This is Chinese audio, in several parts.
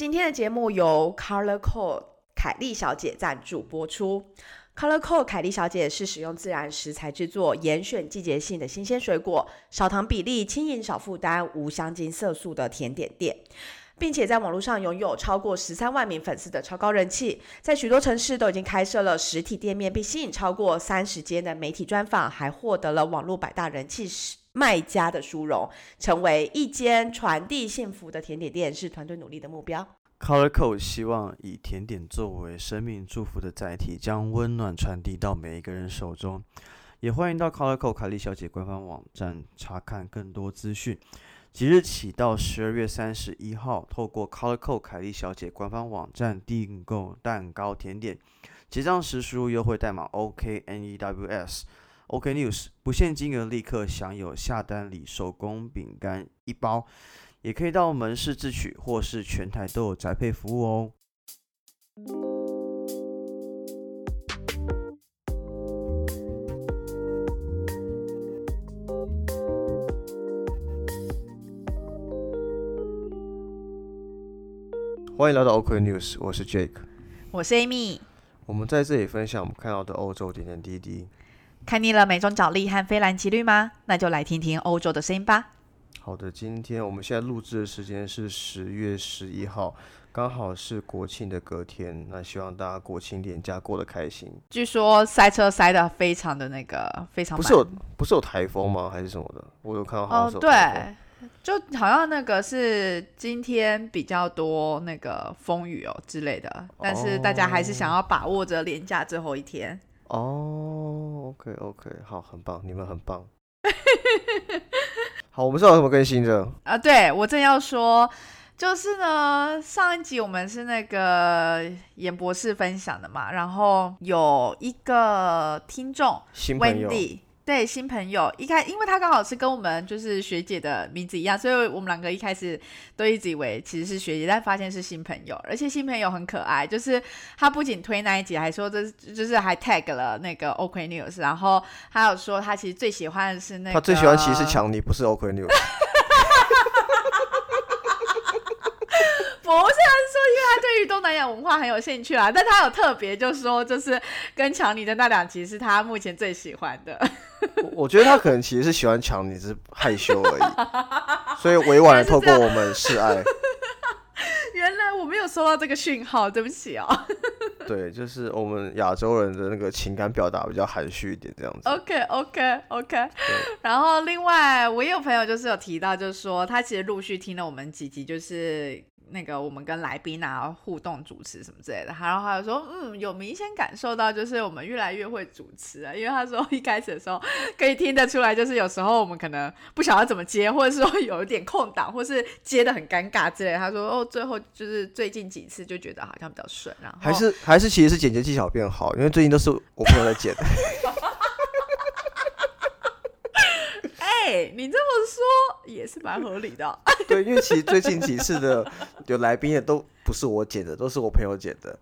今天的节目由 Color Code 凯莉小姐赞助播出。Color Code 凯莉小姐是使用自然食材制作，严选季节性的新鲜水果，少糖比例，轻盈少负担，无香精色素的甜点店。并且在网络上拥有超过十三万名粉丝的超高人气，在许多城市都已经开设了实体店面，并吸引超过三十间的媒体专访，还获得了网络百大人气卖家的殊荣，成为一间传递幸福的甜点店，是团队努力的目标。Colorco 希望以甜点作为生命祝福的载体，将温暖传递到每一个人手中。也欢迎到 Colorco 凯莉小姐官方网站查看更多资讯。即日起到十二月三十一号，透过 Colorco 凯莉小姐官方网站订购蛋糕甜点，结账时输入优惠代码 OKNEWS News，不限金额立刻享有下单礼手工饼干一包，也可以到门市自取，或是全台都有宅配服务哦。欢迎来到 OK News，我是 Jake，我是 Amy，我们在这里分享我们看到的欧洲点点滴滴。看腻了美中角力和菲兰奇绿吗？那就来听听欧洲的声音吧。好的，今天我们现在录制的时间是十月十一号，刚好是国庆的隔天。那希望大家国庆年假过得开心。据说塞车塞的非常的那个非常，不是有不是有台风吗？还是什么的？我有看到好像哦，对。就好像那个是今天比较多那个风雨哦之类的，但是大家还是想要把握着连假最后一天。哦，OK OK，好，很棒，你们很棒。好，我们是有什么更新的？啊，对我正要说，就是呢，上一集我们是那个严博士分享的嘛，然后有一个听众，Wendy。对新朋友一开，因为他刚好是跟我们就是学姐的名字一样，所以我们两个一开始都一直以为其实是学姐，但发现是新朋友，而且新朋友很可爱，就是他不仅推那一集，还说这就是还 tag 了那个 OK News，然后还有说他其实最喜欢的是那个，他最喜欢其实是强尼，不是 OK News。不是，是说因为他对于东南亚文化很有兴趣啊，但他有特别就说，就是跟强尼的那两集是他目前最喜欢的。我觉得他可能其实是喜欢强尼，只是害羞而已，所以委婉的透过我们示爱。原来我没有收到这个讯号，对不起哦。对，就是我们亚洲人的那个情感表达比较含蓄一点，这样子。OK OK OK。然后另外，我也有朋友就是有提到，就是说他其实陆续听了我们几集，就是。那个我们跟来宾啊互动主持什么之类的，然后他就说，嗯，有明显感受到就是我们越来越会主持啊，因为他说一开始的时候可以听得出来，就是有时候我们可能不晓得怎么接，或者说 有一点空档，或是接的很尴尬之类。他说哦，最后就是最近几次就觉得好像比较顺，然后还是还是其实是剪接技巧变好，因为最近都是我朋友在剪。哎你这么说也是蛮合理的。对，因为其实最近几次的有来宾的都不是我剪的，都是我朋友剪的。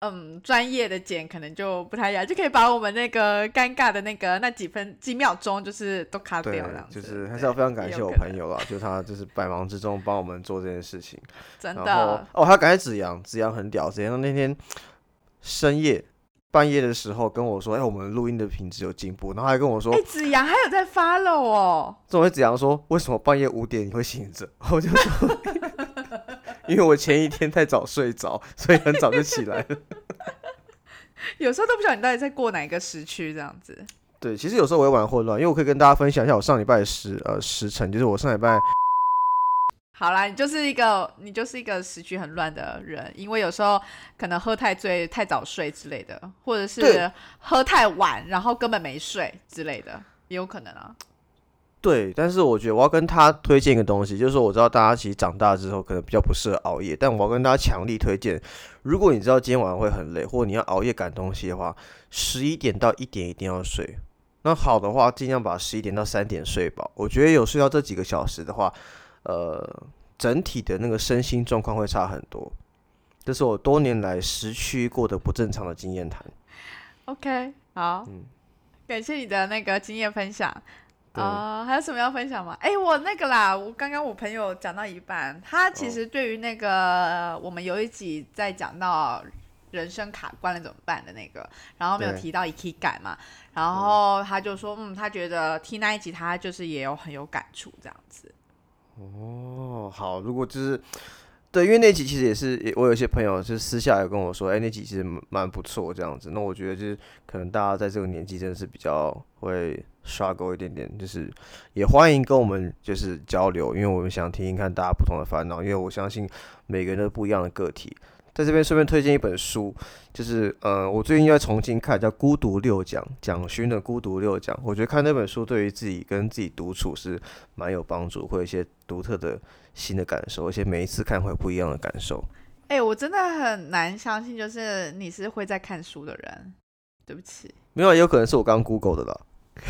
嗯，专业的剪可能就不太一样，就可以把我们那个尴尬的那个那几分几秒钟，就是都卡掉了。就是还是要非常感谢我朋友啊，就他就是百忙之中帮我们做这件事情。真的哦，他感谢子阳，子阳很屌，子阳那天深夜。半夜的时候跟我说：“哎，我们录音的品质有进步。”然后还跟我说：“哎，子阳还有在 follow 哦。”这位子阳说：“为什么半夜五点你会醒着？” 我就说：“因为我前一天太早睡着，所以很早就起来了。”有时候都不知道你到底在过哪一个时区，这样子。对，其实有时候我也玩混乱，因为我可以跟大家分享一下我上礼拜的时呃时辰，就是我上礼拜。好啦，你就是一个你就是一个时局很乱的人，因为有时候可能喝太醉、太早睡之类的，或者是喝太晚，然后根本没睡之类的，也有可能啊。对，但是我觉得我要跟他推荐一个东西，就是说我知道大家其实长大之后可能比较不适合熬夜，但我要跟大家强力推荐，如果你知道今天晚上会很累，或者你要熬夜赶东西的话，十一点到一点一定要睡。那好的话，尽量把十一点到三点睡饱。我觉得有睡到这几个小时的话。呃，整体的那个身心状况会差很多，这是我多年来时区过的不正常的经验谈。OK，好，嗯，感谢你的那个经验分享。对啊、还有什么要分享吗？哎，我那个啦，我刚刚我朋友讲到一半，他其实对于那个、呃我们有一集在讲到人生卡关了怎么办的那个，然后没有提到 EK 感嘛，然后他就说，嗯，他觉得听那一集他就是也有很有感触这样子。哦，好，如果就是对，因为那集其实也是我有些朋友就是私下有跟我说，哎、那集其实蛮不错这样子。那我觉得就是可能大家在这个年纪真的是比较会刷够一点点，就是也欢迎跟我们就是交流，因为我们想听听看大家不同的烦恼，因为我相信每个人都不一样的个体。在这边顺便推荐一本书，就是呃，我最近又在重新看，叫《孤独六讲》，蒋勋的《孤独六讲》。我觉得看那本书对于自己跟自己独处是蛮有帮助，会有一些独特的新的感受，而且每一次看会有不一样的感受。哎，我真的很难相信，就是你是会在看书的人。对不起，没有，也有可能是我刚刚 Google 的啦。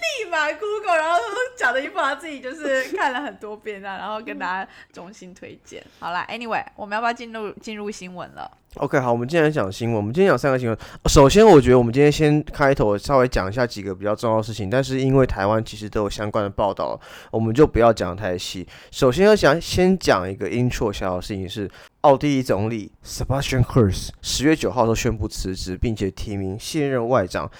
立马 Google，然后讲的一副他自己就是看了很多遍啊，然后跟大家衷心推荐。好啦 a n y w a y 我们要不要进入进入新闻了？OK，好，我们今天讲新闻，我们今天讲三个新闻。首先，我觉得我们今天先开头稍微讲一下几个比较重要的事情，但是因为台湾其实都有相关的报道，我们就不要讲得太细。首先要讲，先讲一个 intro 小小的事情是，奥地利总理 Sebastian Kurz 十月九号都宣布辞职，并且提名现任外长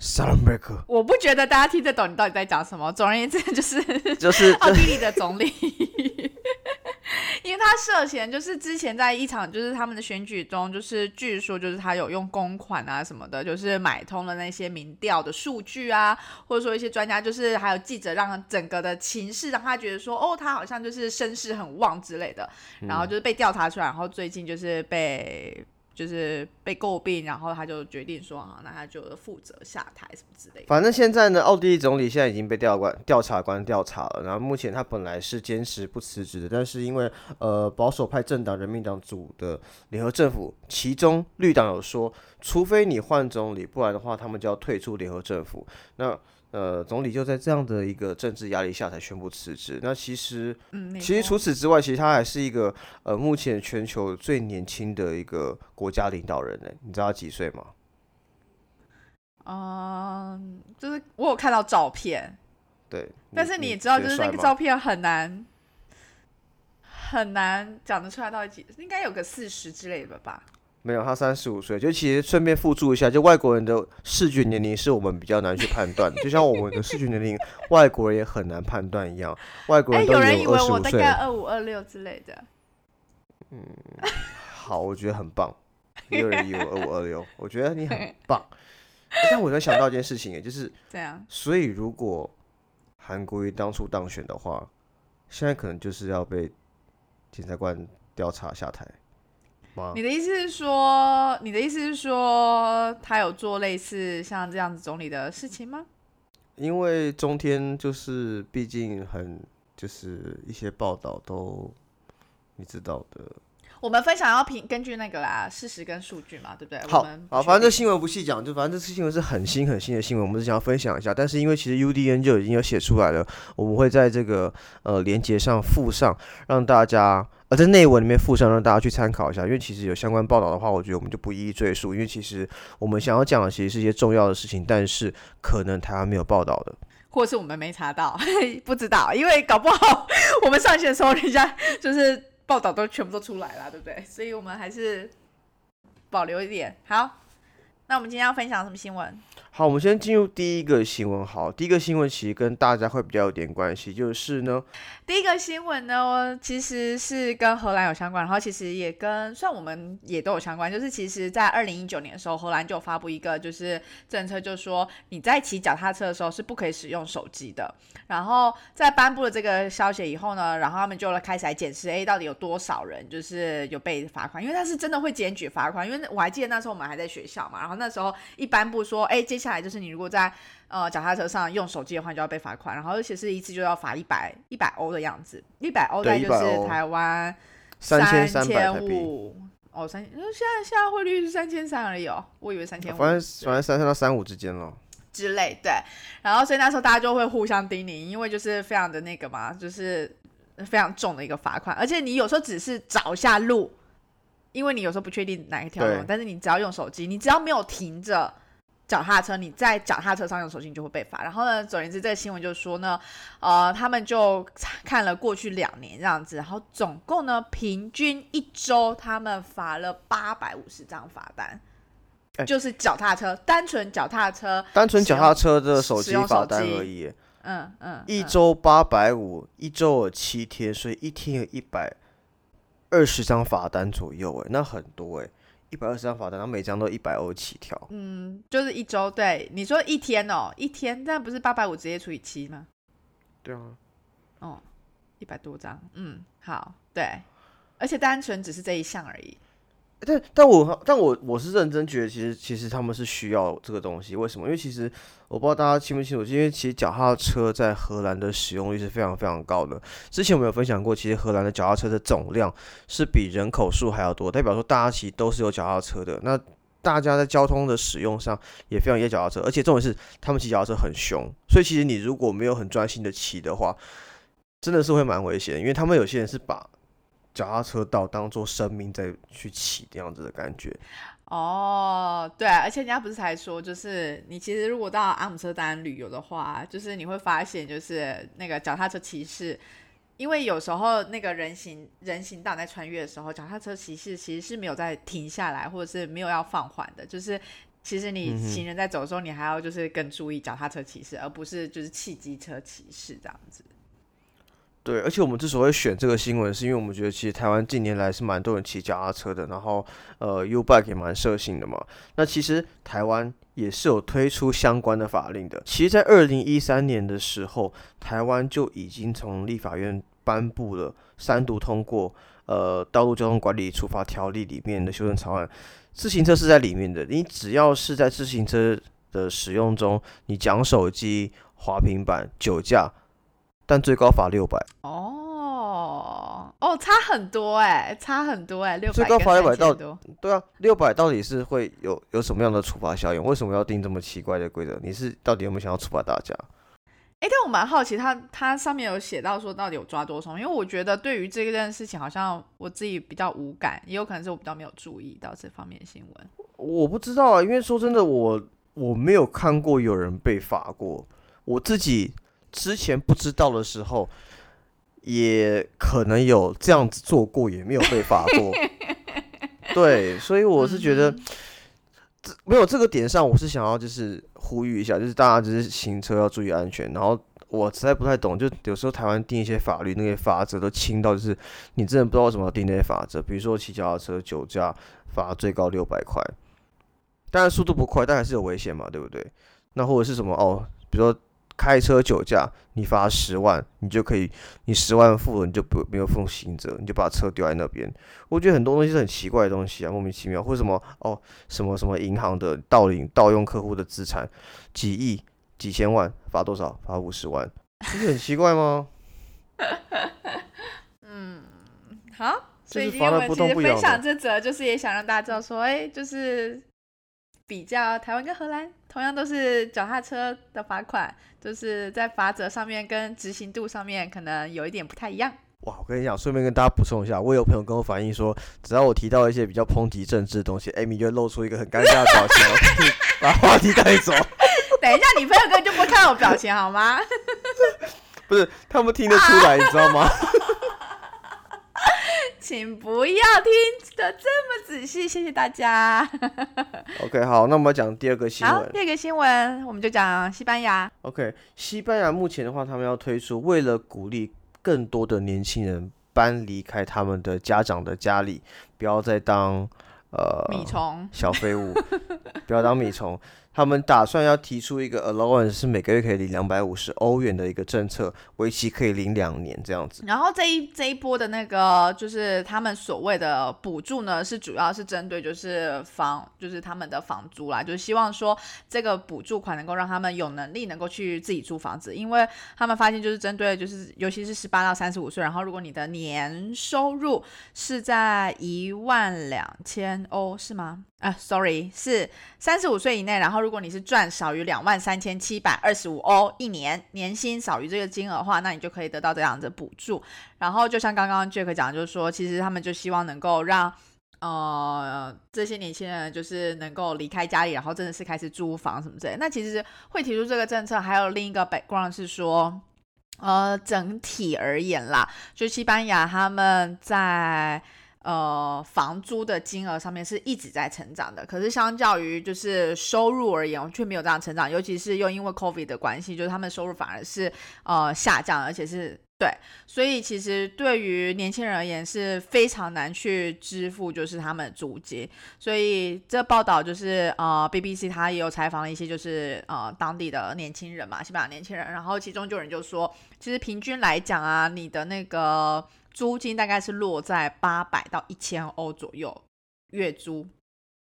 e 我不觉得大家听得懂你到底在讲什么。总而言之，就是就是奥地利的总理，因为他涉嫌就是之前在一场就是他们的选举中，就是据说就是他有用公款啊什么的，就是买通了那些民调的数据啊，或者说一些专家，就是还有记者，让整个的情势让他觉得说，哦，他好像就是声势很旺之类的，然后就是被调查出来，然后最近就是被。就是被诟病，然后他就决定说，啊，那他就负责下台什么之类的。反正现在呢，奥地利总理现在已经被调官调查官调查了。然后目前他本来是坚持不辞职的，但是因为呃保守派政党人民党组的联合政府，其中绿党有说，除非你换总理，不然的话他们就要退出联合政府。那呃总理就在这样的一个政治压力下才宣布辞职。那其实嗯，其实除此之外，其实他还是一个呃目前全球最年轻的一个国家领导人呢。你知道他几岁吗？嗯，就是我有看到照片，对，但是你也知道，就是那个照。照片很难很难讲得出来到底几，应该有个四十之类的吧？没有，他三十五岁。就其实顺便附注一下，就外国人的视觉年龄是我们比较难去判断的，就像我们的视觉年龄，外国人也很难判断一样。外国哎、人都有人以为二十五岁我大概。二五二六之类的。嗯好，我觉得很棒。也有人以为二五二六，我觉得你很棒。但我在想到一件事情，也就是，这样，所以如果韩国瑜当初当选的话，现在可能就是要被检察官调查下台吗你？的意思是说，你的意思是说，他有做类似像这样子总理的事情吗？因为中天就是毕竟很就是一些报道都你知道的。我们分享要凭根据那个啦，事实跟数据嘛，对不对？好好，反正这新闻不细讲，就反正这次新闻是很新很新的新闻，我们是想要分享一下。但是因为其实 UDN 就已经有写出来了，我们会在这个呃连接上附上，让大家呃在内文里面附上，让大家去参考一下。因为其实有相关报道的话，我觉得我们就不一一赘述，因为其实我们想要讲的其实是一些重要的事情，但是可能台湾没有报道的。或是我们没查到，不知道，因为搞不好我们上线的时候，人家就 是报道都全部都出来了，对不对？所以我们还是保留一点。好，那我们今天要分享什么新闻？好，我们先进入第一个新闻。好，第一个新闻其实跟大家会比较有点关系，就是呢，第一个新闻呢，其实是跟荷兰有相关，然后其实也跟算我们也都有相关，就是其实在二零一九年的时候，荷兰就发布一个就是政策，就说你在骑脚踏车的时候是不可以使用手机的。然后在颁布了这个消息以后呢，然后他们就开始来检视，哎，到底有多少人就是有被罚款，因为他是真的会检举罚款，因为我还记得那时候我们还在学校嘛，然后那时候一颁布说，哎，接下来就是你如果在呃脚踏车上用手机的话，你就要被罚款，然后而且是一次就要罚一百一百欧的样子，一百欧大概就100欧是台湾三千五。哦，三千，现在现在汇率是三千三而已哦，我以为三千五。反正反正三三到三五之间咯。之类，对。然后所以那时候大家就会互相叮咛，因为就是非常的那个嘛，就是非常重的一个罚款，而且你有时候只是找一下路，因为你有时候不确定哪一条路，但是你只要用手机，你只要没有停着，脚踏车，你在脚踏车上用手机你就会被罚。然后呢，总而言之，这个新闻就说呢，呃，他们就看了过去两年这样子，然后总共呢，平均一周他们罚了八百五十张罚单，哎。就是脚踏车，单纯脚踏车，单纯脚踏使车的手机罚单而已。耶，嗯嗯，一嗯周八百五，一周有七天，所以一天有一百二十张罚单左右，哎，那很多哎，一百二十张罚单，然后每张都一百欧起跳。嗯，就是一周，对，你说一天哦，一天，那不是八百五直接除以七吗？对啊，哦，一百多张，嗯，好，对，而且单纯只是这一项而已。但但我但我我是认真觉得，其实其实他们是需要这个东西，为什么？因为其实我不知道大家清不清楚，因为其实脚踏车在荷兰的使用率是非常非常高的。之前我们有分享过，其实荷兰的脚踏车的总量是比人口数还要多，代表说大家其实都是有脚踏车的。那大家在交通的使用上也非常依赖脚踏车，而且重点是他们骑脚踏车很凶，所以其实你如果没有很专心的骑的话，真的是会蛮危险，因为他们有些人是把脚踏车道当做生命在去骑这样子的感觉。哦，对，而且人家不是才说，就是你其实如果到阿姆斯特丹旅游的话，就是你会发现，就是那个脚踏车骑士，因为有时候那个人行人行道在穿越的时候，脚踏车骑士其实是没有在停下来，或者是没有要放缓的，就是。其实你行人在走的时候，你还要就是更注意脚踏车骑士，而不是就是汽机车骑士这样子。对，而且我们之所以选这个新闻，是因为我们觉得其实台湾近年来是蛮多人骑脚踏车的，然后呃 U bike 也蛮盛行的嘛。那其实台湾也是有推出相关的法令的。其实，在二零一三年的时候，台湾就已经从立法院颁布了三读通过呃《道路交通管理处罚条例》里面的修正草案，自行车是在里面的。你只要是在自行车的使用中，你讲手机、滑平板、酒驾，但最高罚六百。哦哦，差很多哎、差很多哎、六百最高罚600到。对啊，六百到底是会有有什么样的处罚效应？为什么要定这么奇怪的规则？你是到底有没有想要处罚大家？哎，但我蛮好奇他他上面有写到说到底有抓多少？因为我觉得对于这件事情，好像我自己比较无感，也有可能是我比较没有注意到这方面的新闻。我不知道啊，因为说真的，我我没有看过有人被罚过。我自己之前不知道的时候，也可能有这样子做过，也没有被罚过。对，所以我是觉得。这没有这个点上，我是想要就是呼吁一下，就是大家就是行车要注意安全。然后我实在不太懂，就有时候台湾定一些法律，那些法则都轻到就是你真的不知道为什么要定那些法则。比如说骑脚踏车酒驾罚最高六百块，当然速度不快，但还是有危险嘛，对不对？那或者是什么哦，比如说开车酒驾，你罚十万，你就可以，你十万付了，你就不没有负刑责，你就把车丢在那边。我觉得很多东西是很奇怪的东西啊，莫名其妙，或者什么哦，什么什么银行的盗领、盗用客户的资产，几亿、几千万，罚多少？罚五十万，不是很奇怪吗？嗯好，所以今天我们分享的这则，就是也想让大家知道说，哎，就是比较台湾跟荷兰，同样都是脚踏车的罚款，就是在罚则上面跟执行度上面可能有一点不太一样。哇，我跟你讲，顺便跟大家补充一下，我有朋友跟我反映说，只要我提到一些比较抨击政治的东西，Amy 就会露出一个很尴尬的表情，把话题带走。等一下，你朋友根本就不会看我表情好吗？不是，他们听得出来，你知道吗？请不要听的这么仔细，谢谢大家。OK，好，那我们讲第二个新好，闻。第二个新闻我们就讲西班牙。OK，西班牙目前的话，他们要推出，为了鼓励更多的年轻人搬离开他们的家长的家里，不要再当呃米虫，小废物，不要当米虫。他们打算要提出一个 allowance，是每个月可以领两百五十欧元的一个政策，为期可以领两年这样子。然后这一这一波的那个就是他们所谓的补助呢，是主要是针对就是房，就是他们的房租啦，就是希望说这个补助款能够让他们有能力能够去自己租房子，因为他们发现就是针对就是尤其是十八到三十五岁，然后如果你的年收入是在一万两千欧是吗？啊，sorry，是三十五岁以内，然后如果你是赚少于两万三千七百二十五欧一年，年薪少于这个金额的话，那你就可以得到这样子的补助。然后就像刚刚 Jack 讲，就是说，其实他们就希望能够让呃这些年轻人就是能够离开家里，然后真的是开始租房什么之类。那其实会提出这个政策，还有另一个 background 是说，呃，整体而言啦，就西班牙他们在呃房租的金额上面是一直在成长的，可是相较于就是收入而言，却没有这样成长，尤其是又因为 COVID 的关系，就是他们收入反而是呃下降，而且是。对，所以其实对于年轻人而言是非常难去支付，就是他们的租金。所以这报道就是呃，BBC 他也有采访了一些就是呃当地的年轻人嘛，西班牙年轻人。然后其中就有人就说，其实平均来讲啊，你的那个租金大概是落在八百到一千欧左右月租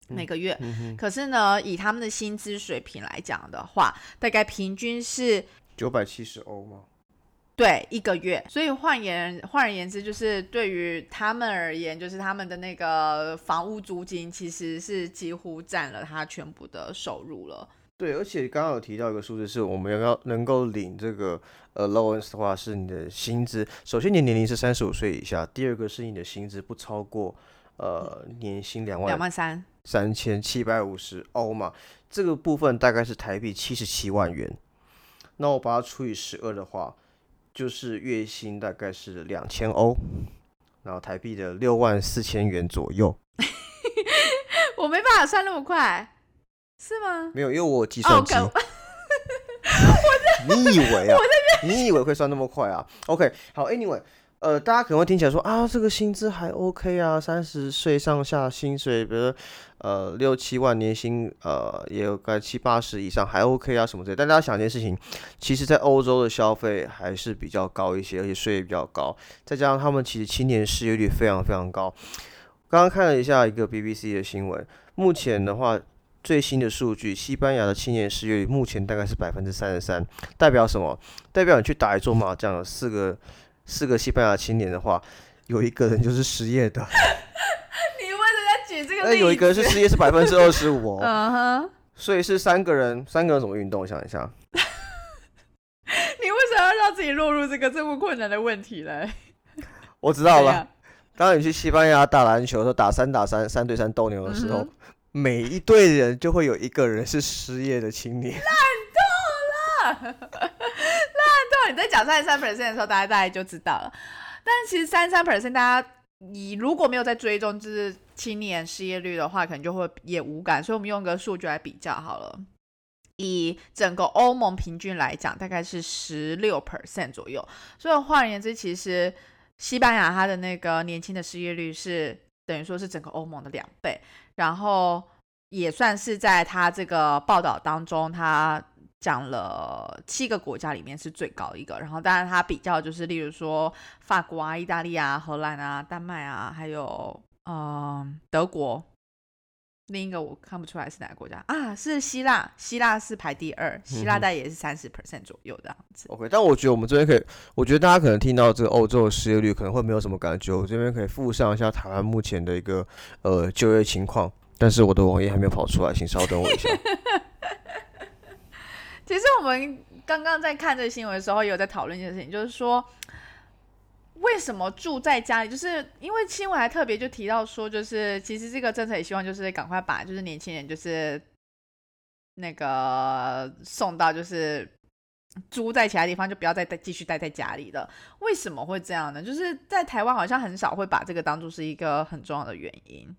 每个月。可是呢，以他们的薪资水平来讲的话，大概平均是九百七十欧吗？对，一个月。所以换言换而言之，就是对于他们而言，就是他们的那个房屋租金其实是几乎占了他全部的收入了。对，而且刚刚有提到一个数字，是我们要能够领这个呃 allowance 的话，是你的薪资。首先，你年龄是三十五岁以下；第二个是你的薪资不超过呃年薪两万两万三三千七百五十欧嘛。这个部分大概是台币七十七万元。那我把它除以十二的话。就是月薪大概是两千欧，然后台币的六万四千元左右。我没办法算那么快，是吗？没有，因为我计算机。你以为啊？你以为会算那么快啊？OK，好，Anyway。呃，大家可能会听起来说啊，这个薪资还 OK 啊，三十岁上下薪水，比如呃六七万年薪，呃也有个七八十以上还 OK 啊什么之类。但大家想一件事情，其实，在欧洲的消费还是比较高一些，而且税也比较高，再加上他们其实青年失业率非常非常高。刚刚看了一下一个 BBC 的新闻，目前的话最新的数据，西班牙的青年失业率目前大概是百分之三十三，代表什么？代表你去打一桌麻将，四个。四个西班牙青年的话，有一个人就是失业的。你为什么举这个例子？有一个人是失业，是百分之二十五哦。嗯哼。所以是三个人，三个人怎么运动？想一下。你为什么要让自己落入这个这么困难的问题呢？我知道了。当你去西班牙打篮球的时候，打三打三、三对三斗牛的时候，每一队人就会有一个人是失业的青年。烂透了。你在讲三十三 percent 的时候，大家大概就知道了。但其实三十三 percent，大家你如果没有在追踪就是青年失业率的话，可能就会也无感。所以我们用个数据来比较好了。以整个欧盟平均来讲，大概是十六 percent 左右。所以换言之，其实西班牙它的那个年轻的失业率是等于说是整个欧盟的两倍，然后也算是在他这个报道当中，他。讲了七个国家里面是最高一个，然后当然他比较就是例如说法国啊、意大利啊、荷兰啊、丹麦啊，还有嗯德国。另一个我看不出来是哪个国家啊？是希腊，希腊是排第二，希腊大概也是三十 percent 左右这样子。OK，但我觉得我们这边可以，我觉得大家可能听到这个欧洲的失业率可能会没有什么感觉，我这边可以附上一下台湾目前的一个呃就业情况，但是我的网页还没有跑出来，请稍等我一下。其实我们刚刚在看这个新闻的时候，也有在讨论一件事情，就是说，为什么住在家里？就是因为新闻还特别就提到说，就是其实这个政策也希望就是赶快把就是年轻人就是那个送到就是租在其他地方，就不要再继续待在家里了。为什么会这样呢？就是在台湾好像很少会把这个当做是一个很重要的原因，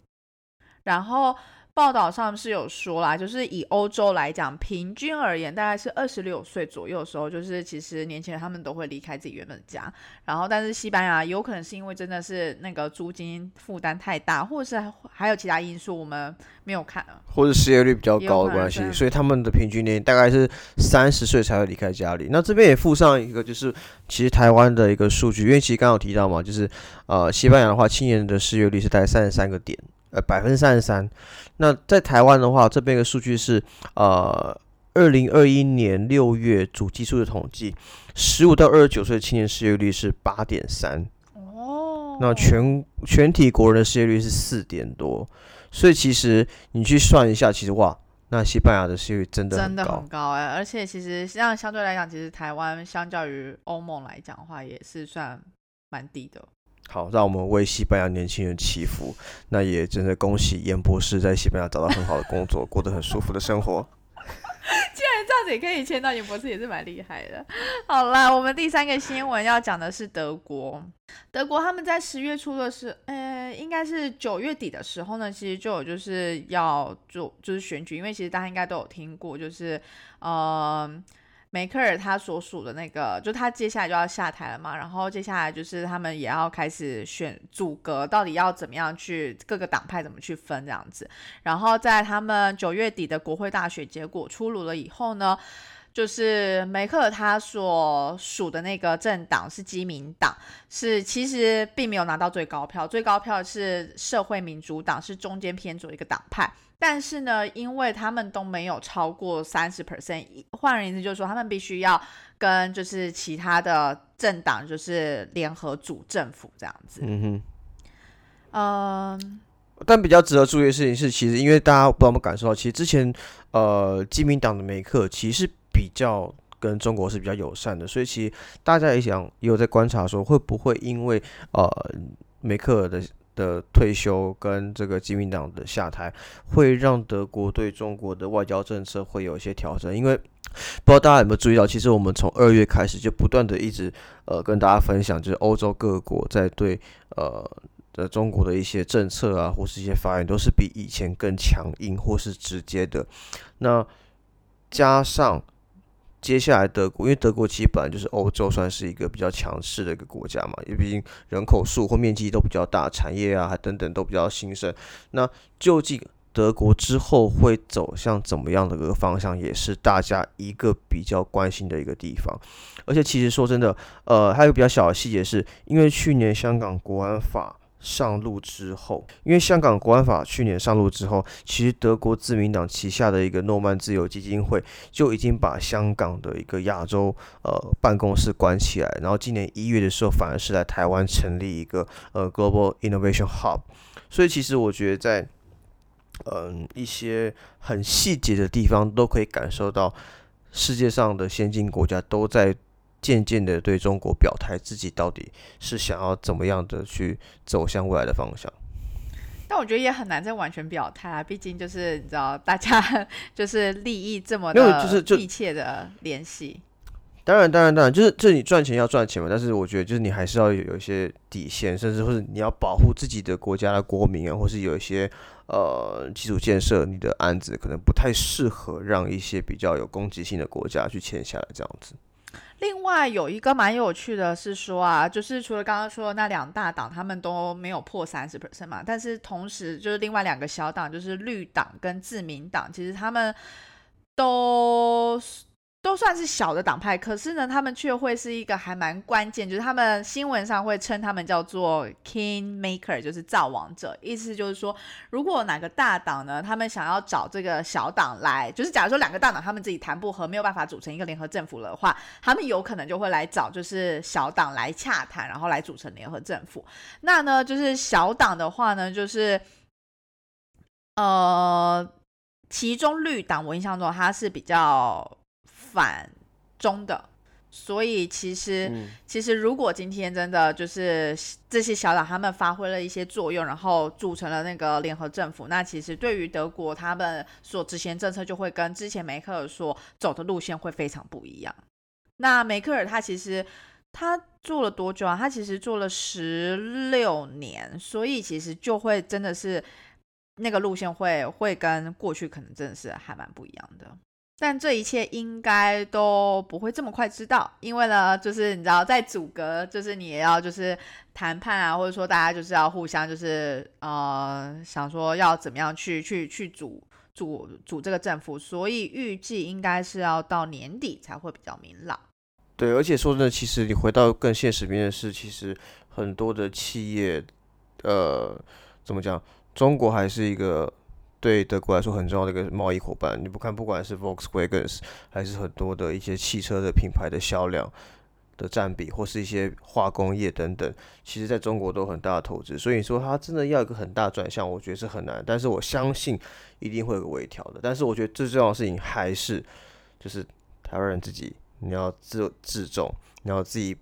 然后。报道上是有说啦，就是以欧洲来讲，平均而言，大概是二十六岁左右的时候，就是其实年轻人他们都会离开自己原本的家。然后，但是西班牙有可能是因为真的是那个租金负担太大，或者是还有其他因素，我们没有看，或者失业率比较高的关系，所以他们的平均年龄大概是三十岁才会离开家里。那这边也附上一个，就是其实台湾的一个数据，因为其实刚刚有提到嘛，就是呃，西班牙的话，青年的失业率是大概三十三个点。呃，百分之三十三。那在台湾的话，这边的数据是呃，二零二一年六月主基数的统计，十五到二十九岁的青年失业率是八点三。哦。那全全体国人的失业率是四点多，所以其实你去算一下，其实哇，那西班牙的失业率真的真的很高哎。而且其实这样相对来讲，其实台湾相较于欧盟来讲的话，也是算蛮低的。好，让我们为西班牙年轻人祈福。那也真的恭喜严博士在西班牙找到很好的工作，过得很舒服的生活。既然这样子也可以签到严博士，也是蛮厉害的。好啦，我们第三个新闻要讲的是德国。德国他们在十月初的时，呃，应该是九月底的时候呢，其实就有就是要做就是选举，因为其实大家应该都有听过，就是呃。梅克尔他所属的那个，就他接下来就要下台了嘛，然后接下来就是他们也要开始选组阁，到底要怎么样去各个党派怎么去分这样子。然后在他们九月底的国会大选结果出炉了以后呢，就是梅克尔他所属的那个政党是基民党，是其实并没有拿到最高票，最高票是社会民主党，是中间偏左一个党派。但是呢，因为他们都没有超过三十 percent，换而言之，就是说他们必须要跟就是其他的政党就是联合组政府这样子。嗯哼。嗯。但比较值得注意的事情是，其实因为大家不知道有没有感受到，其实之前呃，基民党的梅克其实比较跟中国是比较友善的，所以其实大家也想也有在观察说，会不会因为呃梅克尔的。的退休跟这个基民党的下台，会让德国对中国的外交政策会有一些调整。因为不知道大家有没有注意到，其实我们从二月开始就不断的一直呃跟大家分享，就是欧洲各国在对呃的中国的一些政策啊，或是一些发言，都是比以前更强硬或是直接的。那加上。接下来德国，因为德国其实本来就是欧洲算是一个比较强势的一个国家嘛，也毕竟人口数或面积都比较大，产业啊等等都比较兴盛。那究竟德国之后会走向怎么样的一个方向，也是大家一个比较关心的一个地方。而且其实说真的，呃，还有比较小的细节是，因为去年香港国安法。上路之后，因为香港国安法去年上路之后，其实德国自民党旗下的一个诺曼自由基金会就已经把香港的一个亚洲呃办公室关起来，然后今年一月的时候，反而是在台湾成立一个呃 Global Innovation Hub。所以其实我觉得在嗯一些很细节的地方，都可以感受到世界上的先进国家都在。渐渐的对中国表态，自己到底是想要怎么样的去走向未来的方向？但我觉得也很难再完全表态啊，毕竟就是你知道，大家 就是利益这么的就是密切的联系。当然，当然，当然，就是这你赚钱要赚钱嘛，但是我觉得就是你还是要有一些底线，甚至或者你要保护自己的国家的国民啊，或是有一些呃基础建设，你的案子可能不太适合让一些比较有攻击性的国家去签下来这样子。另外有一个蛮有趣的是说啊，就是除了刚刚说的那两大党，他们都没有破三十 percent 嘛，但是同时就是另外两个小党，就是绿党跟自民党，其实他们都。都算是小的党派，可是呢，他们却会是一个还蛮关键，就是他们新闻上会称他们叫做 King Maker，就是造王者。意思就是说，如果哪个大党呢，他们想要找这个小党来，就是假如说两个大党他们自己谈不和，没有办法组成一个联合政府的话，他们有可能就会来找就是小党来洽谈，然后来组成联合政府。那呢，就是小党的话呢，就是呃，其中绿党我印象中它是比较。反中的，所以其实其实如果今天真的就是这些小党他们发挥了一些作用，然后组成了那个联合政府，那其实对于德国他们所执行政策就会跟之前梅克尔所走的路线会非常不一样。那梅克尔他其实他做了多久啊？他其实做了十六年，所以其实就会真的是那个路线会会跟过去可能真的是还蛮不一样的。但这一切应该都不会这么快知道，因为呢，就是你知道，在阻隔，就是你也要就是谈判啊，或者说大家就是要互相就是呃想说要怎么样去去去组组组这个政府，所以预计应该是要到年底才会比较明朗。对，而且说真的，其实你回到更现实面的是，其实很多的企业，呃，怎么讲，中国还是一个。对德国来说很重要的一个贸易伙伴，你不看，不管是 Volkswagen 还是很多的一些汽车的品牌的销量的占比，或是一些化工业等等，其实在中国都有很大的投资。所以说，它真的要一个很大转向，我觉得是很难。但是我相信一定会有个微调的。但是我觉得最重要的事情还是，就是台湾人自己，你要自自重，你要自己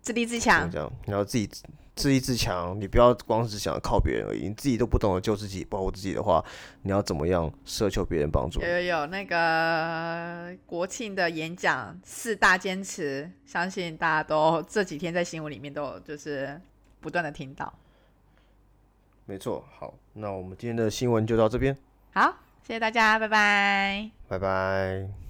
自立自强，这样，你要自己自立自强，你不要光只想着靠别人而已，你自己都不懂得救自己、保护自己的话，你要怎么样奢求别人帮助有？有有，那个国庆的演讲四大坚持，相信大家都这几天在新闻里面都有就是不断的听到。没错，好，那我们今天的新闻就到这边，好，谢谢大家，拜拜。拜拜。